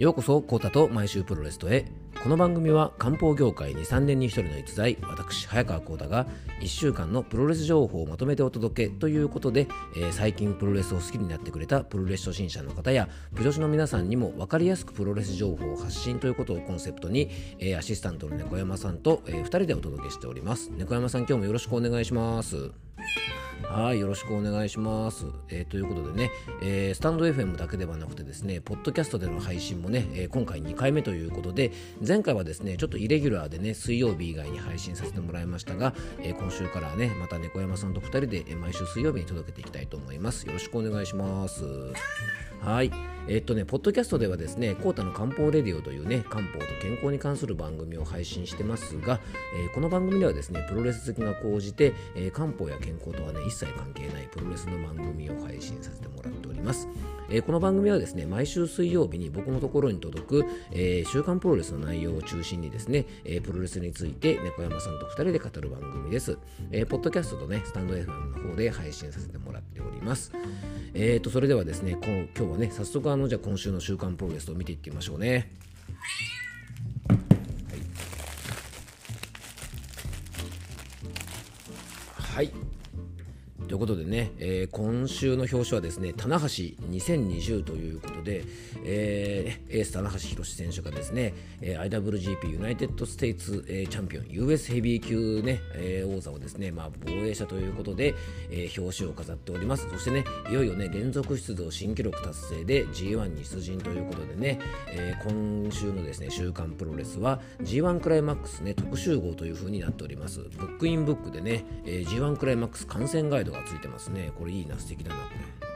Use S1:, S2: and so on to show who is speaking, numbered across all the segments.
S1: ようこそコータと毎週プロレストへ。この番組は漢方業界に3年に1人の逸材私早川コータが1週間のプロレス情報をまとめてお届けということで、えー、最近プロレスを好きになってくれたプロレス初心者の方やプ女子の皆さんにも分かりやすくプロレス情報を発信ということをコンセプトに、えー、アシスタントの猫山さんと、えー、2人でお届けしております。猫山さん今日もよろしくお願いします。はい、よろしくお願いします。えー、ということでね、えー、スタンド FM だけではなくてですね、ポッドキャストでの配信もね、えー、今回2回目ということで、前回はですね、ちょっとイレギュラーでね、水曜日以外に配信させてもらいましたが、え今週からね、また猫山さんと2人で、え毎週水曜日に届けていきたいと思います。よろしくお願いします。はい。えっとね、ポッドキャストではですね、コータの漢方レディオというね、漢方と健康に関する番組を配信してますが、えー、この番組ではですね、プロレス好きが高じて、えー、漢方や健康とはね、一切関係ないプロレスの番組を配信させてもらっております。えー、この番組はですね、毎週水曜日に僕のところに届く、え週刊プロレスの内容を中心にですね、えプロレスについて猫山さんと2人で語る番組です。えポッドキャストとね、スタンド FM の方で配信させてもらっております。えーと、それではですね、今日はね、早速あの、じゃあ今週の週刊プロレスを見ていってみましょうね。はい。ということでね、えー、今週の表紙はですね、棚橋2020ということで、えー、エース棚橋弘至選手がですね、えー、IWGP United States、えー、チャンピオン US ヘビー級、ねえー、王座をですね、まあ、防衛したということで、えー、表紙を飾っております。そしてね、いよいよね、連続出場新記録達成で G1 に出陣ということでね、えー、今週のですね、週刊プロレスは G1 クライマックスね、特集号という風になっております。ブックインブックでね、えー、G1 クライマックス観戦ガイドががついてますね。これいいな素敵だなこれ。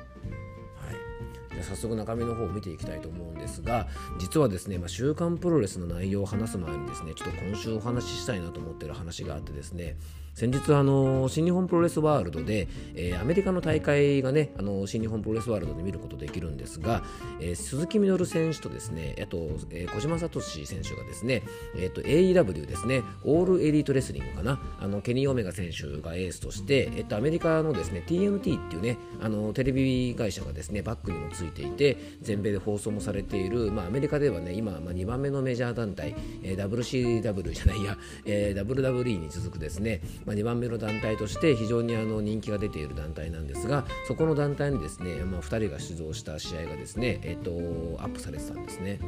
S1: じゃ早速中身の方を見ていきたいと思うんですが実はですね、まあ、週刊プロレスの内容を話す前にですねちょっと今週お話ししたいなと思ってる話があってですね先日あの新日本プロレスワールドで、えー、アメリカの大会がねあの新日本プロレスワールドで見ることできるんですが、えー、鈴木みのる選手とですねあと、えー、小島聡選手がですね、えーと、AEW ですねオールエリートレスリングかなあのケニー・オメガ選手がエースとして、えーと、アメリカのですね TNT っていうねあのテレビ会社がですねバックにもついていて全米で放送もされている、まあ、アメリカではね今、まあ、2番目のメジャー団体、えー、WCW じゃないや、えー、WWE に続くですねまあ、2番目の団体として非常にあの人気が出ている団体なんですがそこの団体にですね、まあ、2人が出場した試合がですね、えっと、アップされてたんですね。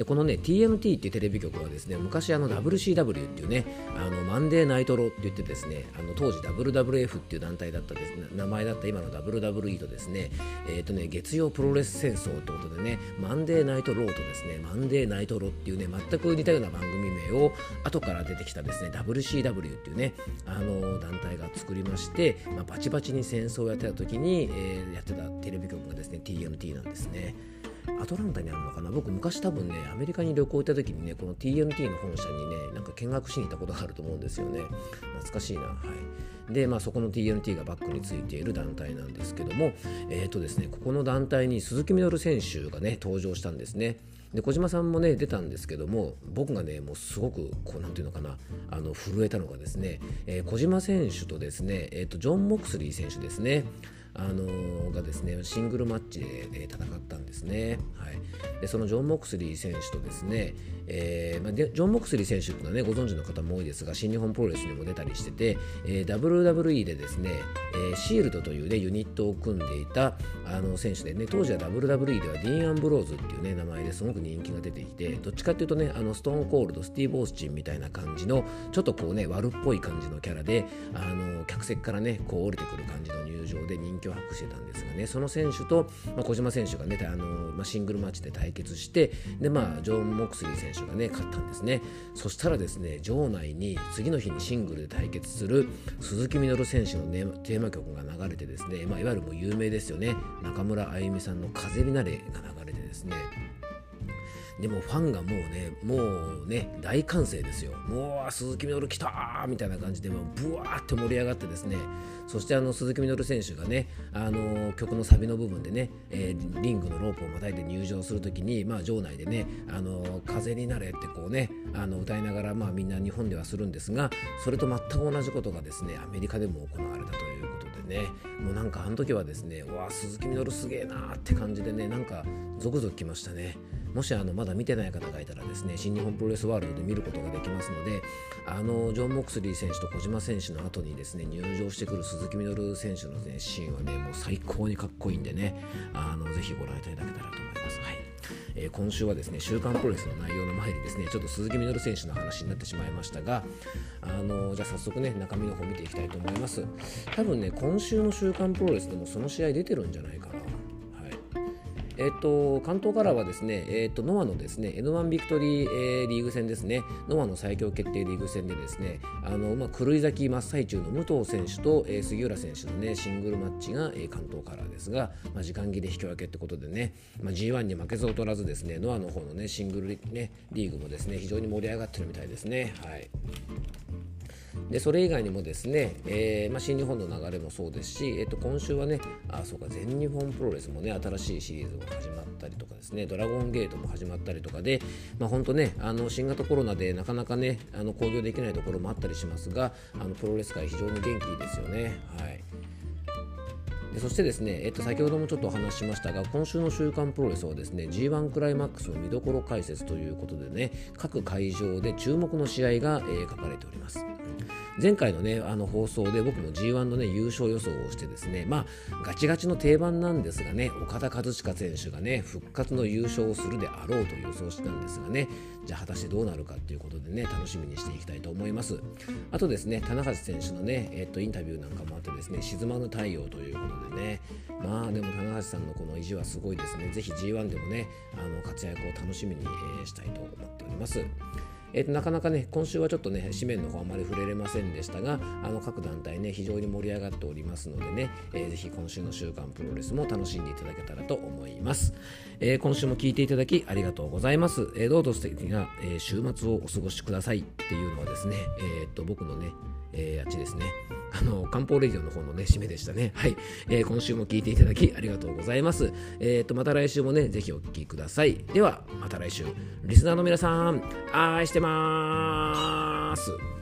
S1: でこのね TNT っていうテレビ局はですね昔あの WCW っていうねあのマンデーナイトロって言ってですねあの当時 WWF っていう団体だったです、ね、名前だった今の WWE とですねえっ、ー、とね月曜プロレス戦争ってことでねマンデーナイトローとですねマンデーナイトロっていうね全く似たような番組名を後から出てきたですね WCW っていうねあの団体が作りまして、まあ、バチバチに戦争をやってた時に、えー、やってたテレビ局がですね TNT なんですね。アトランタにあるのかな？僕昔多分ねアメリカに旅行行った時にねこの TNT の本社にねなんか見学しに行ったことがあると思うんですよね。懐かしいな。はい。でまあそこの TNT がバックについている団体なんですけどもえっ、ー、とですねここの団体に鈴木みのる選手がね登場したんですね。で小島さんもね出たんですけども僕がねもうすごくこうなんていうのかなあの震えたのがですね、えー、小島選手とですね、えー、とジョン・モクスリー選手ですね。あのー、がですねシングルマッチで、戦ったんですね、はい、でそのジョン・モクスリー選手とですね、えーまあ、ジョン・モクスリー選手というのはねご存知の方も多いですが新日本プロレスにも出たりしてて、えー、WWE でですね、えー、シールドという、ね、ユニットを組んでいたあの選手でね当時は WWE ではディーン・アンブローズっていう、ね、名前ですごく人気が出ていてどっちかっていうとねあのストーンコールドスティーブ・オースチンみたいな感じのちょっとこうね悪っぽい感じのキャラであの客席からねこう降りてくる感じの入場で人気を博してたんですがねその選手と、まあ、小島選手がねあの、まあ、シングルマッチで対決してで、まあ、ジョーン・モクスリー選手がね勝ったんですね。そしたらですね場内に次の日にシングルで対決する鈴木みのる選手の、ね、テーマ曲が流れてですね、まあ、いわゆるもう有名ですよね。中村あゆみさんの「風になれ」が流れてですね。でもファンがもうね、もうね、大歓声ですよ。もう鈴木みのる来たーみたいな感じで、もうブワーって盛り上がってですね、そしてあの鈴木みのる選手がね、あの曲のサビの部分でね、えー、リングのロープをまたいで入場するときに、まあ、場内でね、あの風になれってこうね、あの歌いながら、まあ、みんな日本ではするんですが、それと全く同じことがですね、アメリカでも行われたということでね、もうなんかあの時はですね、わあ、鈴木みのるすげえなーって感じでね、なんかゾクゾクきましたね。もしあのまだ見てない方がいたらですね新日本プロレスワールドで見ることができますのであのジョン・モクスリー選手と小島選手の後にですね入場してくる鈴木みのる選手の、ね、シーンはねもう最高にかっこいいんでねあのぜひご覧いただけたらと思います。はい。えー、今週はですね週刊プロレスの内容の前にですねちょっと鈴木みのる選手の話になってしまいましたがあのじゃあ早速ね中身の方見ていきたいと思います。多分ね今週の週刊プロレスでもその試合出てるんじゃないかな。えっと、関東からはですね、えっと、ノアのですね、N1 ビクトリー、えー、リーグ戦ですね、ノアの最強決定リーグ戦でですね、あの、まあ、狂い咲き真っ最中の武藤選手と、えー、杉浦選手のね、シングルマッチが、えー、関東からですが、まあ、時間切れ引き分けってことでね、まあ、G1 に負けず劣らずですね、ノアの方のね、シングル、ね、リーグもですね、非常に盛り上がってるみたいですね。はい。でそれ以外にもですね、えーまあ、新日本の流れもそうですし、えー、と今週はねあそうか全日本プロレスもね新しいシリーズも始まったりとかですねドラゴンゲートも始まったりとかで、まあ、本当ねあの新型コロナでなかなかねあの興行できないところもあったりしますがあのプロレス界非常に元気ですよね。はいでそしてですね、えっと、先ほどもちょっとお話ししましたが今週の「週刊プロレス」はですね G1 クライマックスの見どころ解説ということでね各会場で注目の試合が、えー、書かれております。前回のねあの放送で僕も G1 のね優勝予想をしてですねまあガチガチの定番なんですがね岡田和親選手がね復活の優勝をするであろうと予想したんですがねじゃあ果たしてどうなるかということでね楽しみにしていきたいと思います。あとですね棚橋選手のねえっとインタビューなんかもあってですね沈まぬ太陽ということでねまあでも棚橋さんのこの意地はすごいですね。ぜひ G1 でもねあの活躍を楽しみに、したいと思っております。えーと、なかなかね今週はちょっとね紙面の方あまり触れれませんでしたがあの各団体ね非常に盛り上がっておりますのでね、えー、ぜひ今週の週刊プロレスも楽しんでいただけたらと思います、えー、今週も聞いていただきありがとうございます、えー、どうぞ素敵な、えー、週末をお過ごしくださいっていうのはですねえっ、と僕のねえー、あっちですね。あの、漢方レディオの方のね、締めでしたね。はい。えー、今週も聞いていただきありがとうございます。えっ、と、また来週もね、ぜひお聴きください。では、また来週。リスナーの皆さん、愛してまーす。